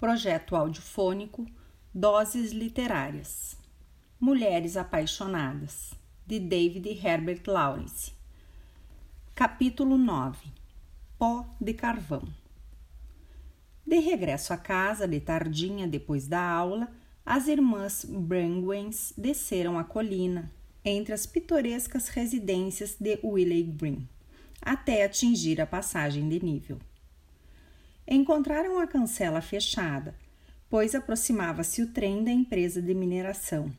Projeto audiofônico Doses Literárias. Mulheres Apaixonadas, de David Herbert Lawrence. Capítulo 9 Pó de Carvão. De regresso à casa, de tardinha depois da aula, as irmãs Brangwens desceram a colina, entre as pitorescas residências de Willey Green, até atingir a passagem de nível encontraram a cancela fechada, pois aproximava-se o trem da empresa de mineração.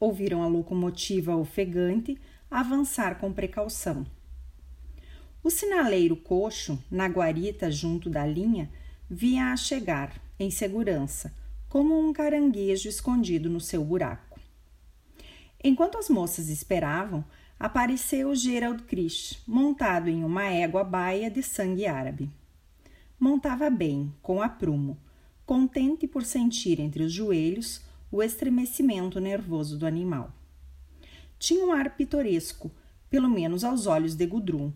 Ouviram a locomotiva ofegante avançar com precaução. O sinaleiro coxo, na guarita junto da linha, via-a chegar, em segurança, como um caranguejo escondido no seu buraco. Enquanto as moças esperavam, apareceu Gerald Krish, montado em uma égua baia de sangue árabe. Montava bem, com aprumo, contente por sentir entre os joelhos o estremecimento nervoso do animal. Tinha um ar pitoresco, pelo menos aos olhos de Gudrun,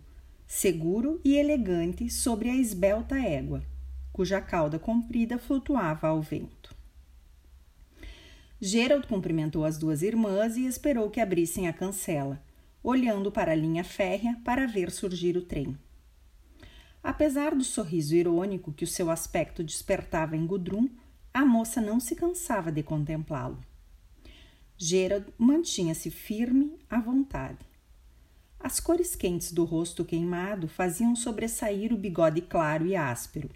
seguro e elegante sobre a esbelta égua, cuja cauda comprida flutuava ao vento. Gerald cumprimentou as duas irmãs e esperou que abrissem a cancela, olhando para a linha férrea para ver surgir o trem. Apesar do sorriso irônico que o seu aspecto despertava em Gudrun, a moça não se cansava de contemplá-lo. Gerald mantinha-se firme à vontade. As cores quentes do rosto queimado faziam sobressair o bigode claro e áspero,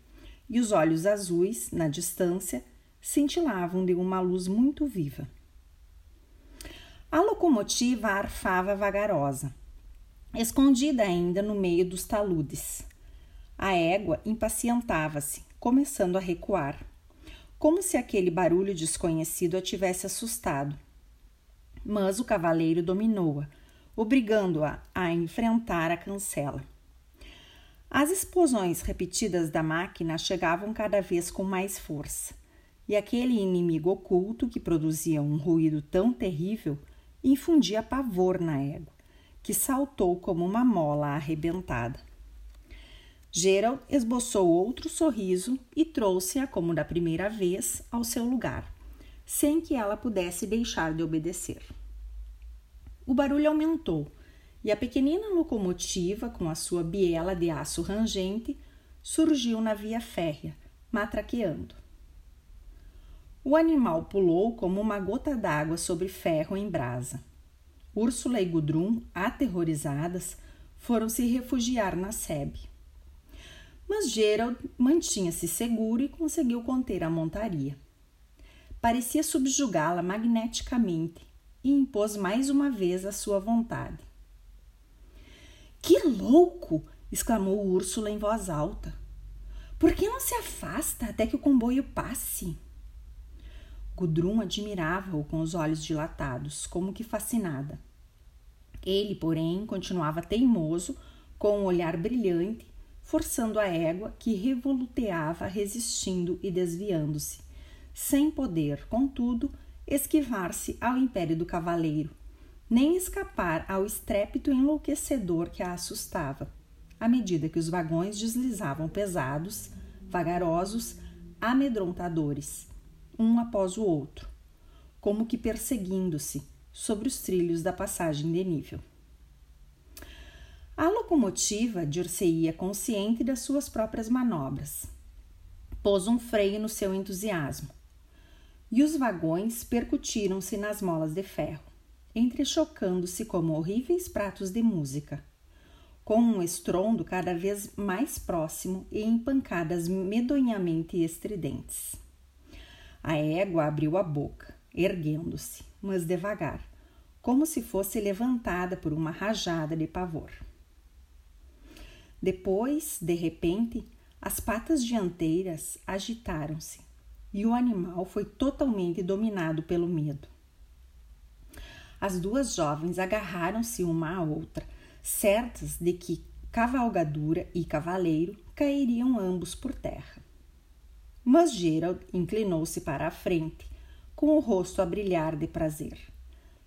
e os olhos azuis, na distância, cintilavam de uma luz muito viva. A locomotiva arfava vagarosa, escondida ainda no meio dos taludes. A égua impacientava-se, começando a recuar, como se aquele barulho desconhecido a tivesse assustado. Mas o cavaleiro dominou-a, obrigando-a a enfrentar a cancela. As explosões repetidas da máquina chegavam cada vez com mais força, e aquele inimigo oculto que produzia um ruído tão terrível infundia pavor na égua, que saltou como uma mola arrebentada. Gerald esboçou outro sorriso e trouxe-a, como da primeira vez, ao seu lugar, sem que ela pudesse deixar de obedecer. O barulho aumentou e a pequenina locomotiva, com a sua biela de aço rangente, surgiu na via férrea, matraqueando. O animal pulou como uma gota d'água sobre ferro em brasa. Úrsula e Gudrun, aterrorizadas, foram se refugiar na sebe mas Gerald mantinha-se seguro e conseguiu conter a montaria. Parecia subjugá-la magneticamente e impôs mais uma vez a sua vontade. Que louco! exclamou Úrsula em voz alta. Por que não se afasta até que o comboio passe? Gudrun admirava-o com os olhos dilatados, como que fascinada. Ele, porém, continuava teimoso, com um olhar brilhante forçando a égua que revoluteava resistindo e desviando-se, sem poder, contudo, esquivar-se ao império do cavaleiro, nem escapar ao estrépito enlouquecedor que a assustava, à medida que os vagões deslizavam pesados, vagarosos, amedrontadores, um após o outro, como que perseguindo-se sobre os trilhos da passagem de nível. A locomotiva dir-se-ia consciente das suas próprias manobras. Pôs um freio no seu entusiasmo. E os vagões percutiram-se nas molas de ferro, entrechocando-se como horríveis pratos de música, com um estrondo cada vez mais próximo e em pancadas medonhamente estridentes. A égua abriu a boca, erguendo-se, mas devagar, como se fosse levantada por uma rajada de pavor. Depois, de repente, as patas dianteiras agitaram-se e o animal foi totalmente dominado pelo medo. As duas jovens agarraram-se uma à outra, certas de que cavalgadura e cavaleiro cairiam ambos por terra. Mas Gerald inclinou-se para a frente, com o rosto a brilhar de prazer,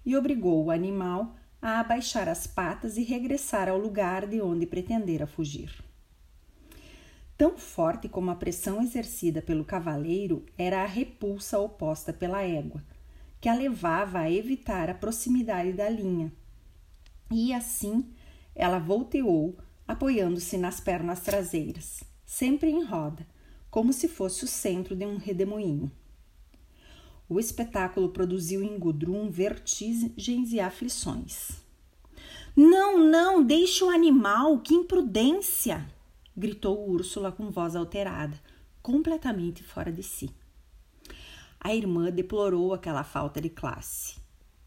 e obrigou o animal a abaixar as patas e regressar ao lugar de onde pretendera fugir. Tão forte como a pressão exercida pelo cavaleiro era a repulsa oposta pela égua, que a levava a evitar a proximidade da linha. E assim ela volteou, apoiando-se nas pernas traseiras, sempre em roda, como se fosse o centro de um redemoinho. O espetáculo produziu em Gudrun vertigens e aflições. Não, não, deixe o animal, que imprudência! gritou Úrsula com voz alterada, completamente fora de si. A irmã deplorou aquela falta de classe,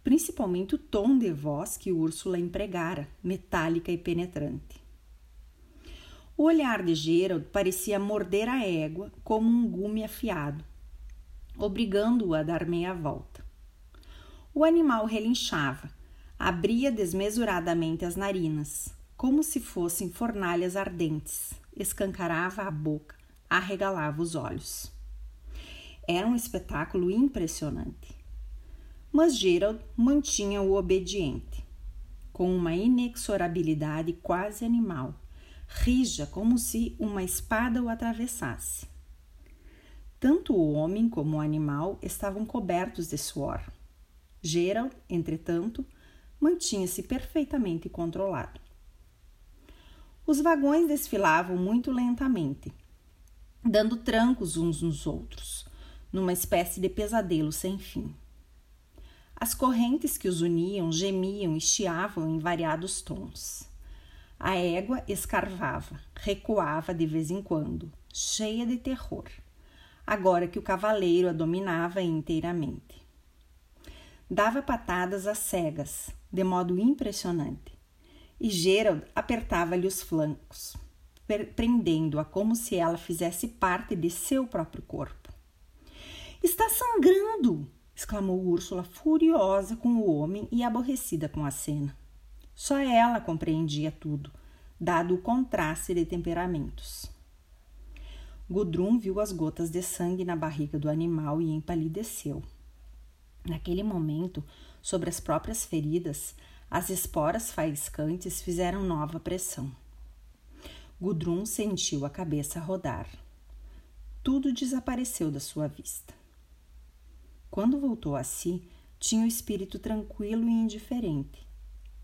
principalmente o tom de voz que Úrsula empregara, metálica e penetrante. O olhar de Gerald parecia morder a égua como um gume afiado, obrigando-o a dar meia volta. O animal relinchava, abria desmesuradamente as narinas, como se fossem fornalhas ardentes, escancarava a boca, arregalava os olhos. Era um espetáculo impressionante. Mas Gerald mantinha-o obediente, com uma inexorabilidade quase animal, rija como se uma espada o atravessasse. Tanto o homem como o animal estavam cobertos de suor. Gerald, entretanto, mantinha-se perfeitamente controlado. Os vagões desfilavam muito lentamente, dando trancos uns nos outros, numa espécie de pesadelo sem fim. As correntes que os uniam gemiam e chiavam em variados tons. A égua escarvava, recuava de vez em quando, cheia de terror, agora que o cavaleiro a dominava inteiramente. Dava patadas às cegas, de modo impressionante, e Gerald apertava-lhe os flancos, prendendo-a como se ela fizesse parte de seu próprio corpo. Está sangrando! exclamou Úrsula, furiosa com o homem e aborrecida com a cena. Só ela compreendia tudo, dado o contraste de temperamentos. Gudrun viu as gotas de sangue na barriga do animal e empalideceu. Naquele momento, sobre as próprias feridas, as esporas faiscantes fizeram nova pressão. Gudrun sentiu a cabeça rodar. Tudo desapareceu da sua vista. Quando voltou a si, tinha o espírito tranquilo e indiferente.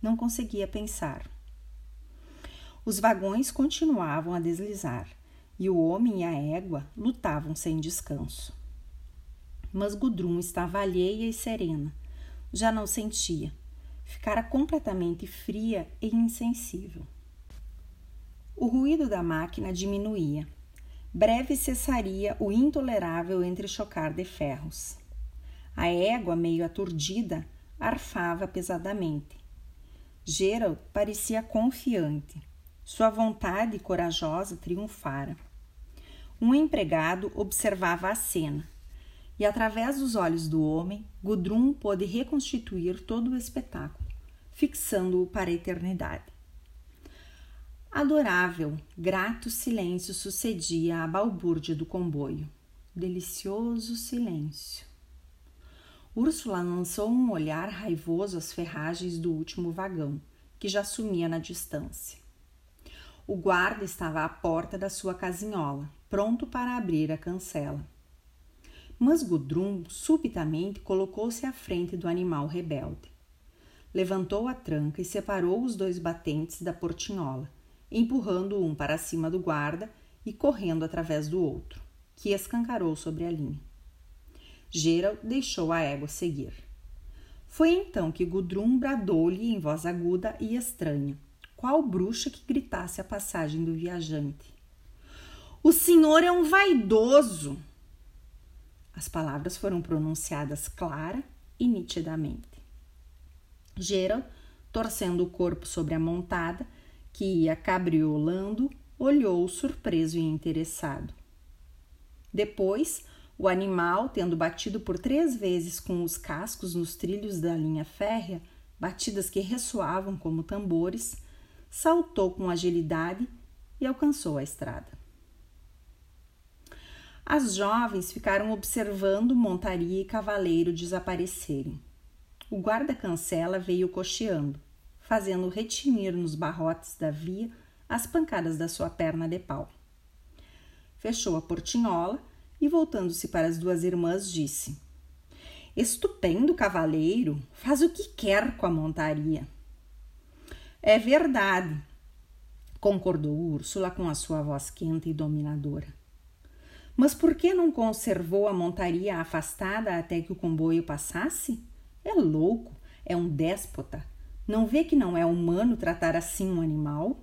Não conseguia pensar. Os vagões continuavam a deslizar e o homem e a égua lutavam sem descanso. Mas Gudrun estava alheia e serena. Já não sentia ficara completamente fria e insensível. O ruído da máquina diminuía. Breve cessaria o intolerável entrechocar de ferros. A égua, meio aturdida, arfava pesadamente. Gerald parecia confiante. Sua vontade corajosa triunfara. Um empregado observava a cena, e através dos olhos do homem, Gudrun pôde reconstituir todo o espetáculo, fixando-o para a eternidade. Adorável, grato silêncio sucedia à balbúrdia do comboio. Delicioso silêncio. Úrsula lançou um olhar raivoso às ferragens do último vagão, que já sumia na distância. O guarda estava à porta da sua casinhola, pronto para abrir a cancela. Mas Gudrun subitamente colocou-se à frente do animal rebelde. Levantou a tranca e separou os dois batentes da portinhola, empurrando um para cima do guarda e correndo através do outro, que escancarou sobre a linha. Gerald deixou a égua seguir. Foi então que Gudrun bradou-lhe em voz aguda e estranha, qual bruxa que gritasse a passagem do viajante. O senhor é um vaidoso! As palavras foram pronunciadas clara e nitidamente. Gerald, torcendo o corpo sobre a montada, que ia cabriolando, olhou surpreso e interessado. Depois, o animal, tendo batido por três vezes com os cascos nos trilhos da linha férrea, batidas que ressoavam como tambores, saltou com agilidade e alcançou a estrada. As jovens ficaram observando montaria e cavaleiro desaparecerem. O guarda-cancela veio cocheando, fazendo retinir nos barrotes da via as pancadas da sua perna de pau. fechou a portinhola e, voltando-se para as duas irmãs, disse: Estupendo cavaleiro, faz o que quer com a montaria. É verdade, concordou Úrsula com a sua voz quente e dominadora. Mas por que não conservou a montaria afastada até que o comboio passasse? É louco, é um déspota. Não vê que não é humano tratar assim um animal?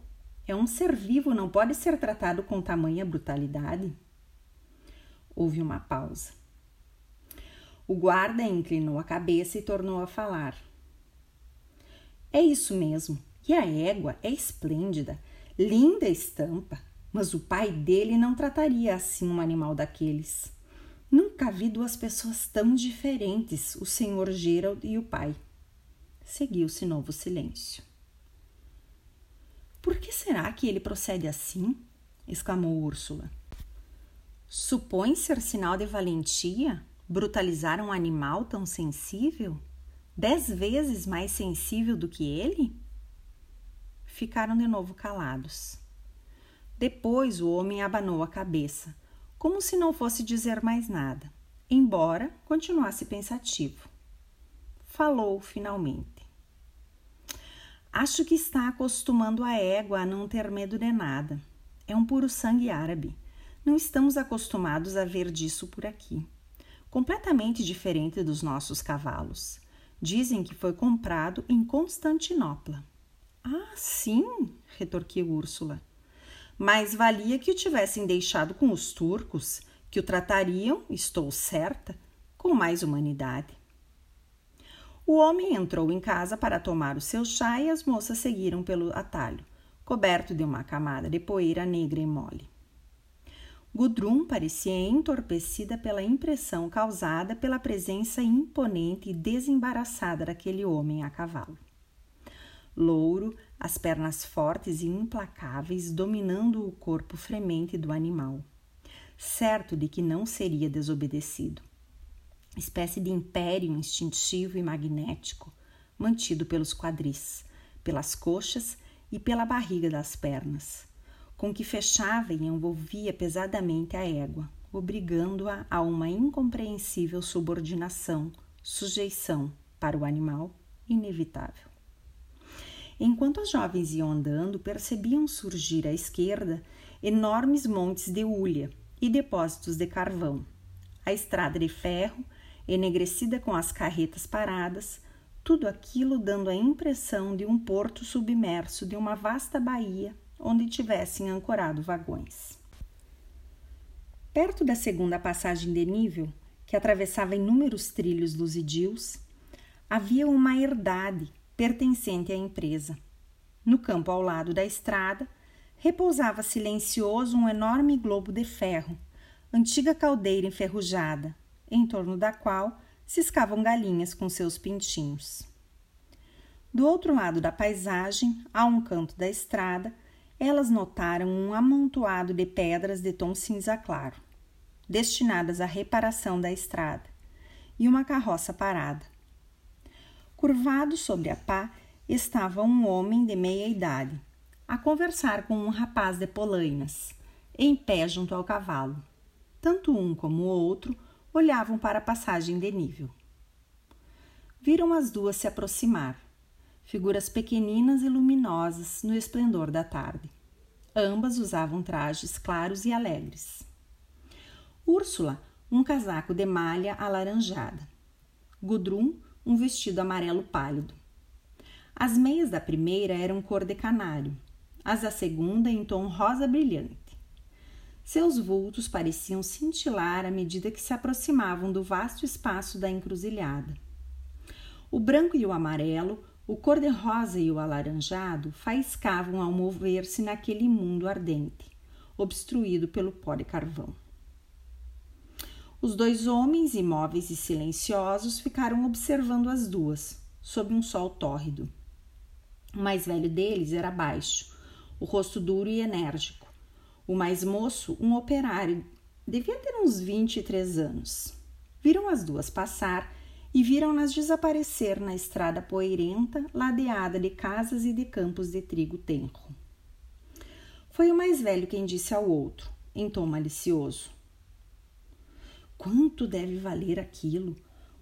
É um ser vivo, não pode ser tratado com tamanha brutalidade. Houve uma pausa. O guarda inclinou a cabeça e tornou a falar. É isso mesmo. E a égua é esplêndida, linda estampa, mas o pai dele não trataria assim um animal daqueles. Nunca vi duas pessoas tão diferentes, o senhor Gerald e o pai. Seguiu-se novo silêncio. Por que será que ele procede assim? exclamou Úrsula. Supõe ser sinal de valentia brutalizar um animal tão sensível? Dez vezes mais sensível do que ele? Ficaram de novo calados. Depois o homem abanou a cabeça, como se não fosse dizer mais nada, embora continuasse pensativo. Falou finalmente. Acho que está acostumando a égua a não ter medo de nada. É um puro sangue árabe. Não estamos acostumados a ver disso por aqui. Completamente diferente dos nossos cavalos. Dizem que foi comprado em Constantinopla. Ah, sim, retorquiu Úrsula. Mais valia que o tivessem deixado com os turcos, que o tratariam, estou certa, com mais humanidade. O homem entrou em casa para tomar o seu chá e as moças seguiram pelo atalho, coberto de uma camada de poeira negra e mole. Gudrun parecia entorpecida pela impressão causada pela presença imponente e desembaraçada daquele homem a cavalo. Louro, as pernas fortes e implacáveis dominando o corpo fremente do animal, certo de que não seria desobedecido espécie de império instintivo e magnético, mantido pelos quadris, pelas coxas e pela barriga das pernas, com que fechava e envolvia pesadamente a égua, obrigando-a a uma incompreensível subordinação, sujeição para o animal inevitável. Enquanto as jovens iam andando, percebiam surgir à esquerda enormes montes de hulha e depósitos de carvão, a estrada de ferro enegrecida com as carretas paradas, tudo aquilo dando a impressão de um porto submerso de uma vasta baía onde tivessem ancorado vagões. Perto da segunda passagem de nível, que atravessava inúmeros trilhos luzidios, havia uma herdade pertencente à empresa. No campo ao lado da estrada, repousava silencioso um enorme globo de ferro, antiga caldeira enferrujada, em torno da qual ciscavam galinhas com seus pintinhos. Do outro lado da paisagem, a um canto da estrada, elas notaram um amontoado de pedras de tom cinza claro, destinadas à reparação da estrada, e uma carroça parada. Curvado sobre a pá estava um homem de meia idade, a conversar com um rapaz de polainas, em pé junto ao cavalo. Tanto um como o outro olhavam para a passagem de nível. Viram as duas se aproximar, figuras pequeninas e luminosas no esplendor da tarde. Ambas usavam trajes claros e alegres. Úrsula, um casaco de malha alaranjada. Gudrun, um vestido amarelo pálido. As meias da primeira eram cor de canário, as da segunda em tom rosa brilhante. Seus vultos pareciam cintilar à medida que se aproximavam do vasto espaço da encruzilhada. O branco e o amarelo, o cor-de-rosa e o alaranjado faiscavam ao mover-se naquele mundo ardente, obstruído pelo pó de carvão. Os dois homens, imóveis e silenciosos, ficaram observando as duas, sob um sol tórrido. O mais velho deles era baixo, o rosto duro e enérgico o mais moço, um operário, devia ter uns 23 anos. Viram as duas passar e viram-nas desaparecer na estrada poeirenta, ladeada de casas e de campos de trigo tenro. Foi o mais velho quem disse ao outro, em tom malicioso. Quanto deve valer aquilo?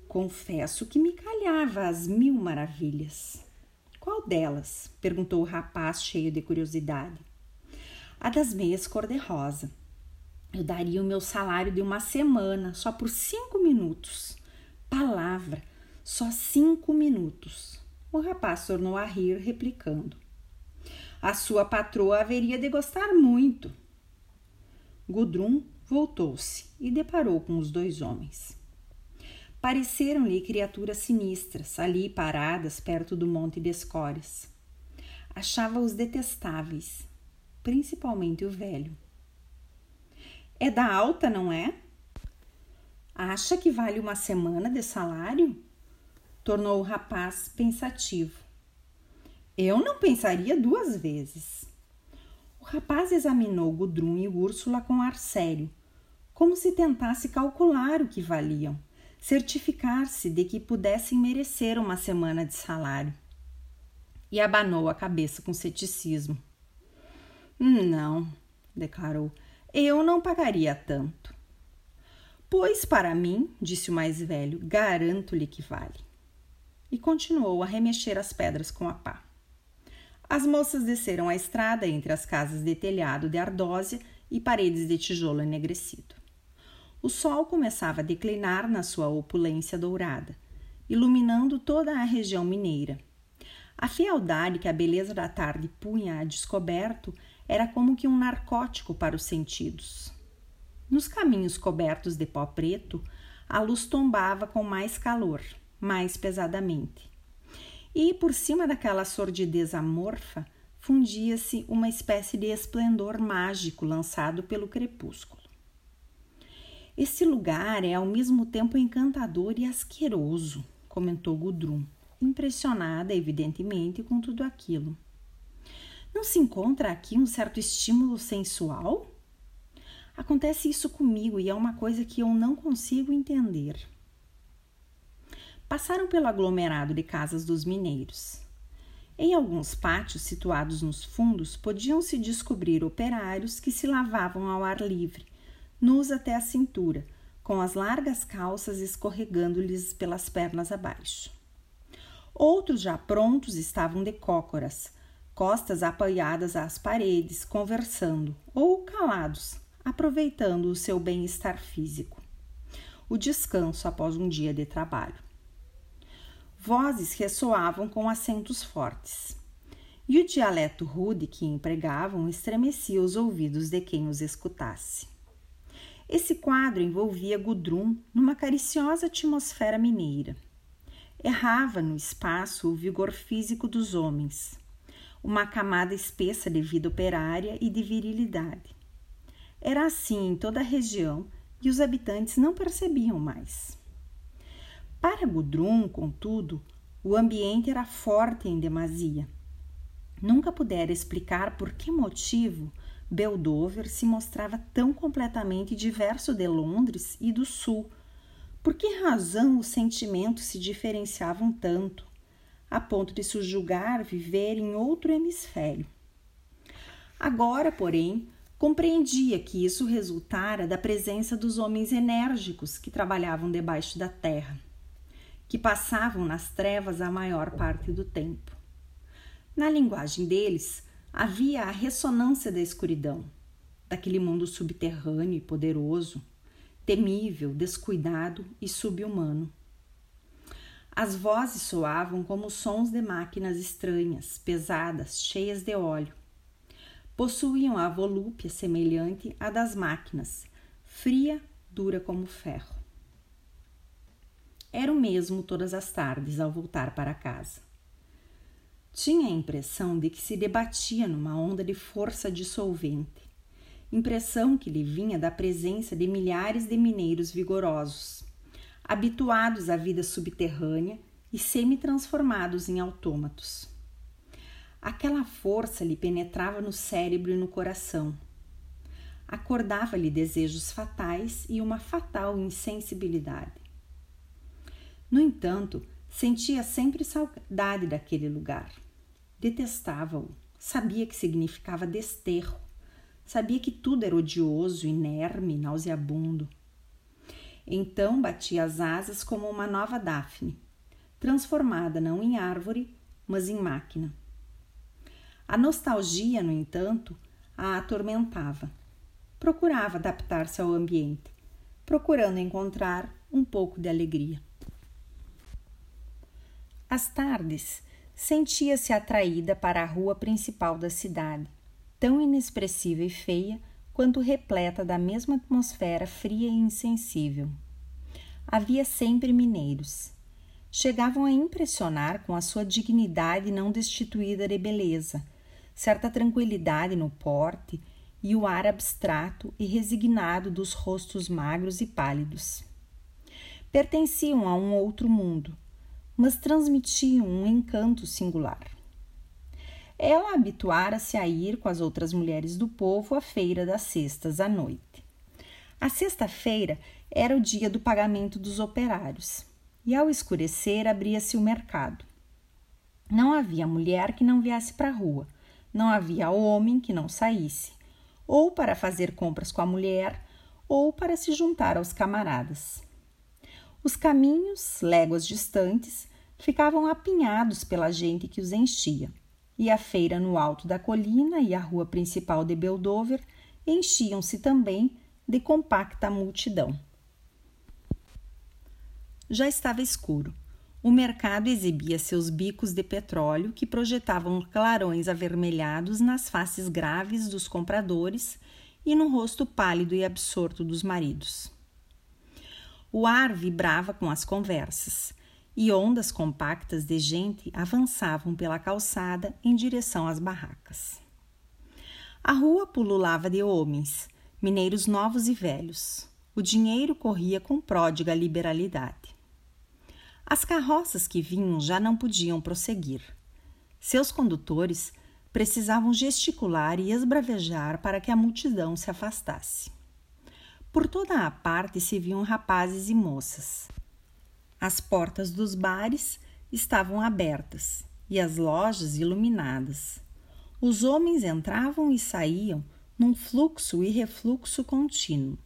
Confesso que me calhava às mil maravilhas. Qual delas? perguntou o rapaz, cheio de curiosidade. A das meias cor-de-rosa. Eu daria o meu salário de uma semana só por cinco minutos. Palavra, só cinco minutos. O rapaz tornou a rir, replicando: A sua patroa haveria de gostar muito. Gudrun voltou-se e deparou com os dois homens. Pareceram-lhe criaturas sinistras, ali paradas perto do monte de. Achava-os detestáveis, principalmente o velho. É da alta, não é? Acha que vale uma semana de salário? Tornou o rapaz pensativo. Eu não pensaria duas vezes. O rapaz examinou Gudrun e Úrsula com ar sério, como se tentasse calcular o que valiam, certificar-se de que pudessem merecer uma semana de salário. E abanou a cabeça com ceticismo. Não, declarou, eu não pagaria tanto. Pois para mim, disse o mais velho, garanto-lhe que vale. E continuou a remexer as pedras com a pá. As moças desceram a estrada entre as casas de telhado de ardósia e paredes de tijolo enegrecido. O sol começava a declinar na sua opulência dourada, iluminando toda a região mineira. A fealdade que a beleza da tarde punha a descoberto era como que um narcótico para os sentidos. Nos caminhos cobertos de pó preto, a luz tombava com mais calor, mais pesadamente. E por cima daquela sordidez amorfa, fundia-se uma espécie de esplendor mágico lançado pelo crepúsculo. Esse lugar é ao mesmo tempo encantador e asqueroso, comentou Gudrun, impressionada, evidentemente, com tudo aquilo. Não se encontra aqui um certo estímulo sensual? Acontece isso comigo e é uma coisa que eu não consigo entender. Passaram pelo aglomerado de casas dos mineiros. Em alguns pátios situados nos fundos, podiam-se descobrir operários que se lavavam ao ar livre, nus até a cintura, com as largas calças escorregando-lhes pelas pernas abaixo. Outros já prontos estavam de cócoras, costas apoiadas às paredes, conversando ou calados, aproveitando o seu bem-estar físico, o descanso após um dia de trabalho. Vozes ressoavam com acentos fortes, e o dialeto rude que empregavam estremecia os ouvidos de quem os escutasse. Esse quadro envolvia Gudrun numa cariciosa atmosfera mineira. Errava no espaço o vigor físico dos homens, uma camada espessa de vida operária e de virilidade. Era assim em toda a região e os habitantes não percebiam mais. Para Gudrun, contudo, o ambiente era forte em demasia. Nunca pudera explicar por que motivo Beldover se mostrava tão completamente diverso de Londres e do Sul. Por que razão os sentimentos se diferenciavam tanto? a ponto de subjugar viver em outro hemisfério. Agora, porém, compreendia que isso resultara da presença dos homens enérgicos que trabalhavam debaixo da terra, que passavam nas trevas a maior parte do tempo. Na linguagem deles, havia a ressonância da escuridão, daquele mundo subterrâneo e poderoso, temível, descuidado e subhumano. As vozes soavam como sons de máquinas estranhas, pesadas, cheias de óleo. Possuíam a volúpia semelhante à das máquinas, fria, dura como ferro. Era o mesmo todas as tardes ao voltar para casa. Tinha a impressão de que se debatia numa onda de força dissolvente, impressão que lhe vinha da presença de milhares de mineiros vigorosos habituados à vida subterrânea e semi-transformados em autômatos. Aquela força lhe penetrava no cérebro e no coração. Acordava-lhe desejos fatais e uma fatal insensibilidade. No entanto, sentia sempre saudade daquele lugar. Detestava-o, sabia que significava desterro, Sabia que tudo era odioso, inerme, nauseabundo. Então batia as asas como uma nova Daphne, transformada não em árvore, mas em máquina. A nostalgia, no entanto, a atormentava. Procurava adaptar-se ao ambiente, procurando encontrar um pouco de alegria. Às tardes, sentia-se atraída para a rua principal da cidade, tão inexpressiva e feia quanto repleta da mesma atmosfera fria e insensível. Havia sempre mineiros. Chegavam a impressionar com a sua dignidade não destituída de beleza, certa tranquilidade no porte e o ar abstrato e resignado dos rostos magros e pálidos. Pertenciam a um outro mundo, mas transmitiam um encanto singular. Ela habituara-se a ir com as outras mulheres do povo à feira das cestas à noite. A sexta-feira era o dia do pagamento dos operários, e ao escurecer abria-se o mercado. Não havia mulher que não viesse para a rua, não havia homem que não saísse, ou para fazer compras com a mulher, ou para se juntar aos camaradas. Os caminhos, léguas distantes, ficavam apinhados pela gente que os enchia e a feira no alto da colina e a rua principal de Beldover enchiam-se também de compacta multidão. Já estava escuro. O mercado exibia seus bicos de petróleo que projetavam clarões avermelhados nas faces graves dos compradores e no rosto pálido e absorto dos maridos. O ar vibrava com as conversas e ondas compactas de gente avançavam pela calçada em direção às barracas. A rua pululava de homens, mineiros novos e velhos. O dinheiro corria com pródiga liberalidade. As carroças que vinham já não podiam prosseguir. Seus condutores precisavam gesticular e esbravejar para que a multidão se afastasse. Por toda a parte se viam rapazes e moças, as portas dos bares estavam abertas e as lojas iluminadas. Os homens entravam e saíam num fluxo e refluxo contínuo.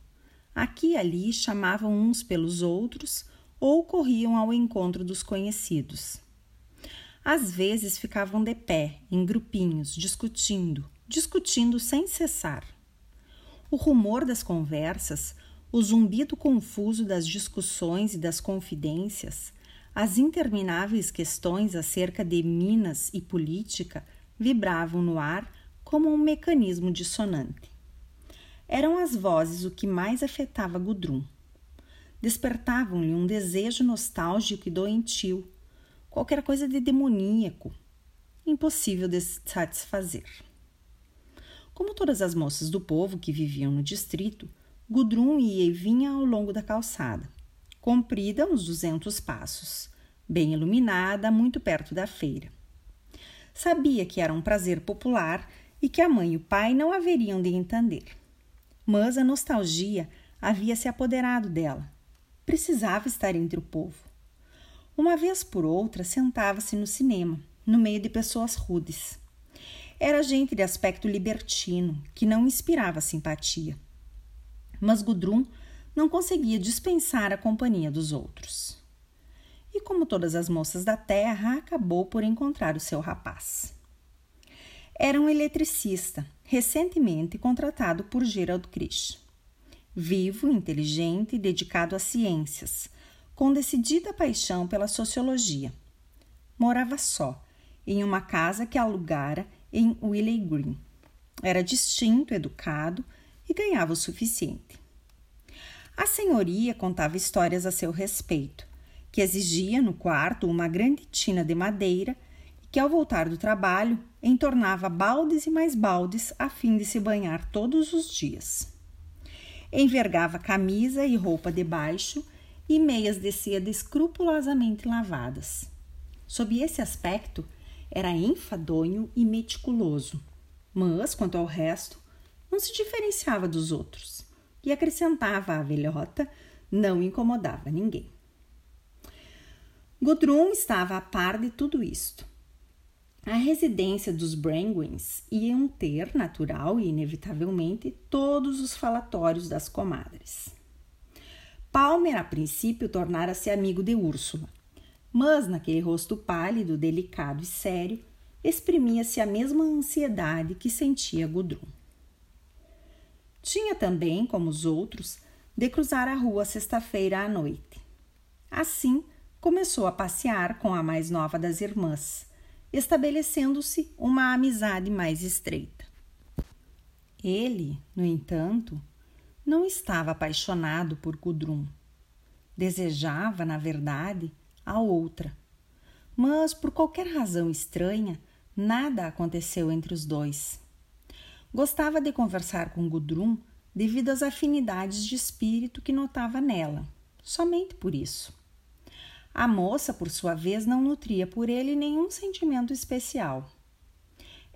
Aqui e ali chamavam uns pelos outros ou corriam ao encontro dos conhecidos. Às vezes ficavam de pé, em grupinhos, discutindo, discutindo sem cessar. O rumor das conversas o zumbido confuso das discussões e das confidências, as intermináveis questões acerca de Minas e política vibravam no ar como um mecanismo dissonante. Eram as vozes o que mais afetava Gudrun. Despertavam-lhe um desejo nostálgico e doentio, qualquer coisa de demoníaco, impossível de satisfazer. Como todas as moças do povo que viviam no distrito, Gudrun ia e vinha ao longo da calçada, comprida uns duzentos passos, bem iluminada, muito perto da feira. Sabia que era um prazer popular e que a mãe e o pai não haveriam de entender. Mas a nostalgia havia se apoderado dela. Precisava estar entre o povo. Uma vez por outra, sentava-se no cinema, no meio de pessoas rudes. Era gente de aspecto libertino, que não inspirava simpatia mas Gudrun não conseguia dispensar a companhia dos outros. E como todas as moças da terra, acabou por encontrar o seu rapaz. Era um eletricista, recentemente contratado por Gerald Krish. Vivo, inteligente e dedicado às ciências, com decidida paixão pela sociologia. Morava só, em uma casa que alugara em Willey Green. Era distinto, educado ganhava o suficiente. A senhoria contava histórias a seu respeito, que exigia no quarto uma grande tina de madeira e que, ao voltar do trabalho, entornava baldes e mais baldes a fim de se banhar todos os dias. Envergava camisa e roupa de baixo e meias de seda escrupulosamente lavadas. Sob esse aspecto, era enfadonho e meticuloso, mas, quanto ao resto, não se diferenciava dos outros e acrescentava a velhota, não incomodava ninguém. Gudrun estava a par de tudo isto. A residência dos Brangwens iam ter, natural e inevitavelmente, todos os falatórios das comadres. Palmer, a princípio, tornara-se amigo de Úrsula, mas naquele rosto pálido, delicado e sério, exprimia-se a mesma ansiedade que sentia Gudrun. Tinha também, como os outros, de cruzar a rua sexta-feira à noite. Assim, começou a passear com a mais nova das irmãs, estabelecendo-se uma amizade mais estreita. Ele, no entanto, não estava apaixonado por Gudrun. Desejava, na verdade, a outra. Mas, por qualquer razão estranha, nada aconteceu entre os dois. Gostava de conversar com Gudrun devido às afinidades de espírito que notava nela, somente por isso. A moça, por sua vez, não nutria por ele nenhum sentimento especial.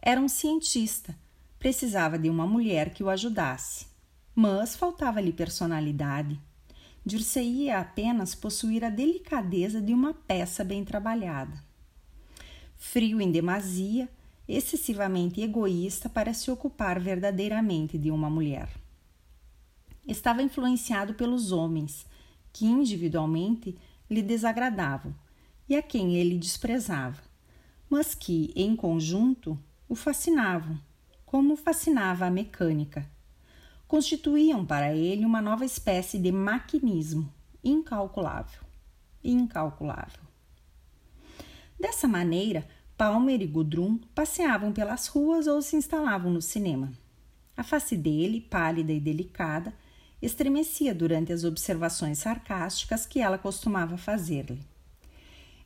Era um cientista, precisava de uma mulher que o ajudasse, mas faltava-lhe personalidade. Dir-se-ia apenas possuir a delicadeza de uma peça bem trabalhada. Frio em demasia, excessivamente egoísta para se ocupar verdadeiramente de uma mulher. Estava influenciado pelos homens, que individualmente lhe desagradavam e a quem ele desprezava, mas que, em conjunto, o fascinavam, como fascinava a mecânica. Constituíam para ele uma nova espécie de maquinismo incalculável. Incalculável. Dessa maneira, Palmer e Gudrun passeavam pelas ruas ou se instalavam no cinema. A face dele, pálida e delicada, estremecia durante as observações sarcásticas que ela costumava fazer-lhe.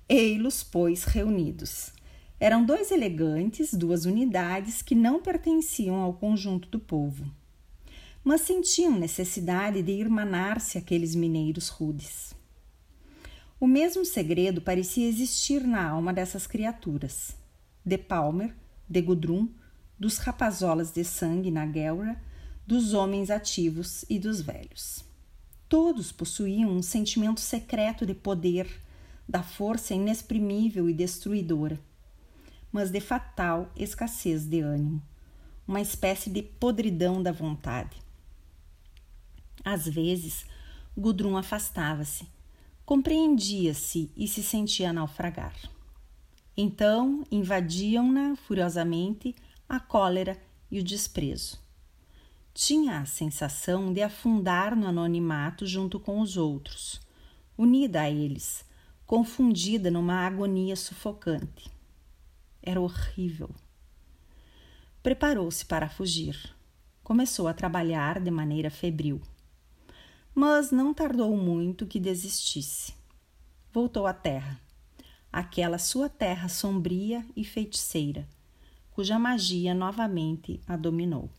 Ei-los, pois, reunidos. Eram dois elegantes, duas unidades que não pertenciam ao conjunto do povo, mas sentiam necessidade de irmanar-se aqueles mineiros rudes. O mesmo segredo parecia existir na alma dessas criaturas. De Palmer, de Gudrun, dos rapazolas de sangue na guerra dos homens ativos e dos velhos. Todos possuíam um sentimento secreto de poder, da força inexprimível e destruidora, mas de fatal escassez de ânimo, uma espécie de podridão da vontade. Às vezes, Gudrun afastava-se, compreendia-se e se sentia naufragar. Então invadiam-na furiosamente a cólera e o desprezo tinha a sensação de afundar no anonimato junto com os outros, unida a eles, confundida numa agonia sufocante. Era horrível. Preparou-se para fugir. Começou a trabalhar de maneira febril. Mas não tardou muito que desistisse. Voltou à terra, aquela sua terra sombria e feiticeira, cuja magia novamente a dominou.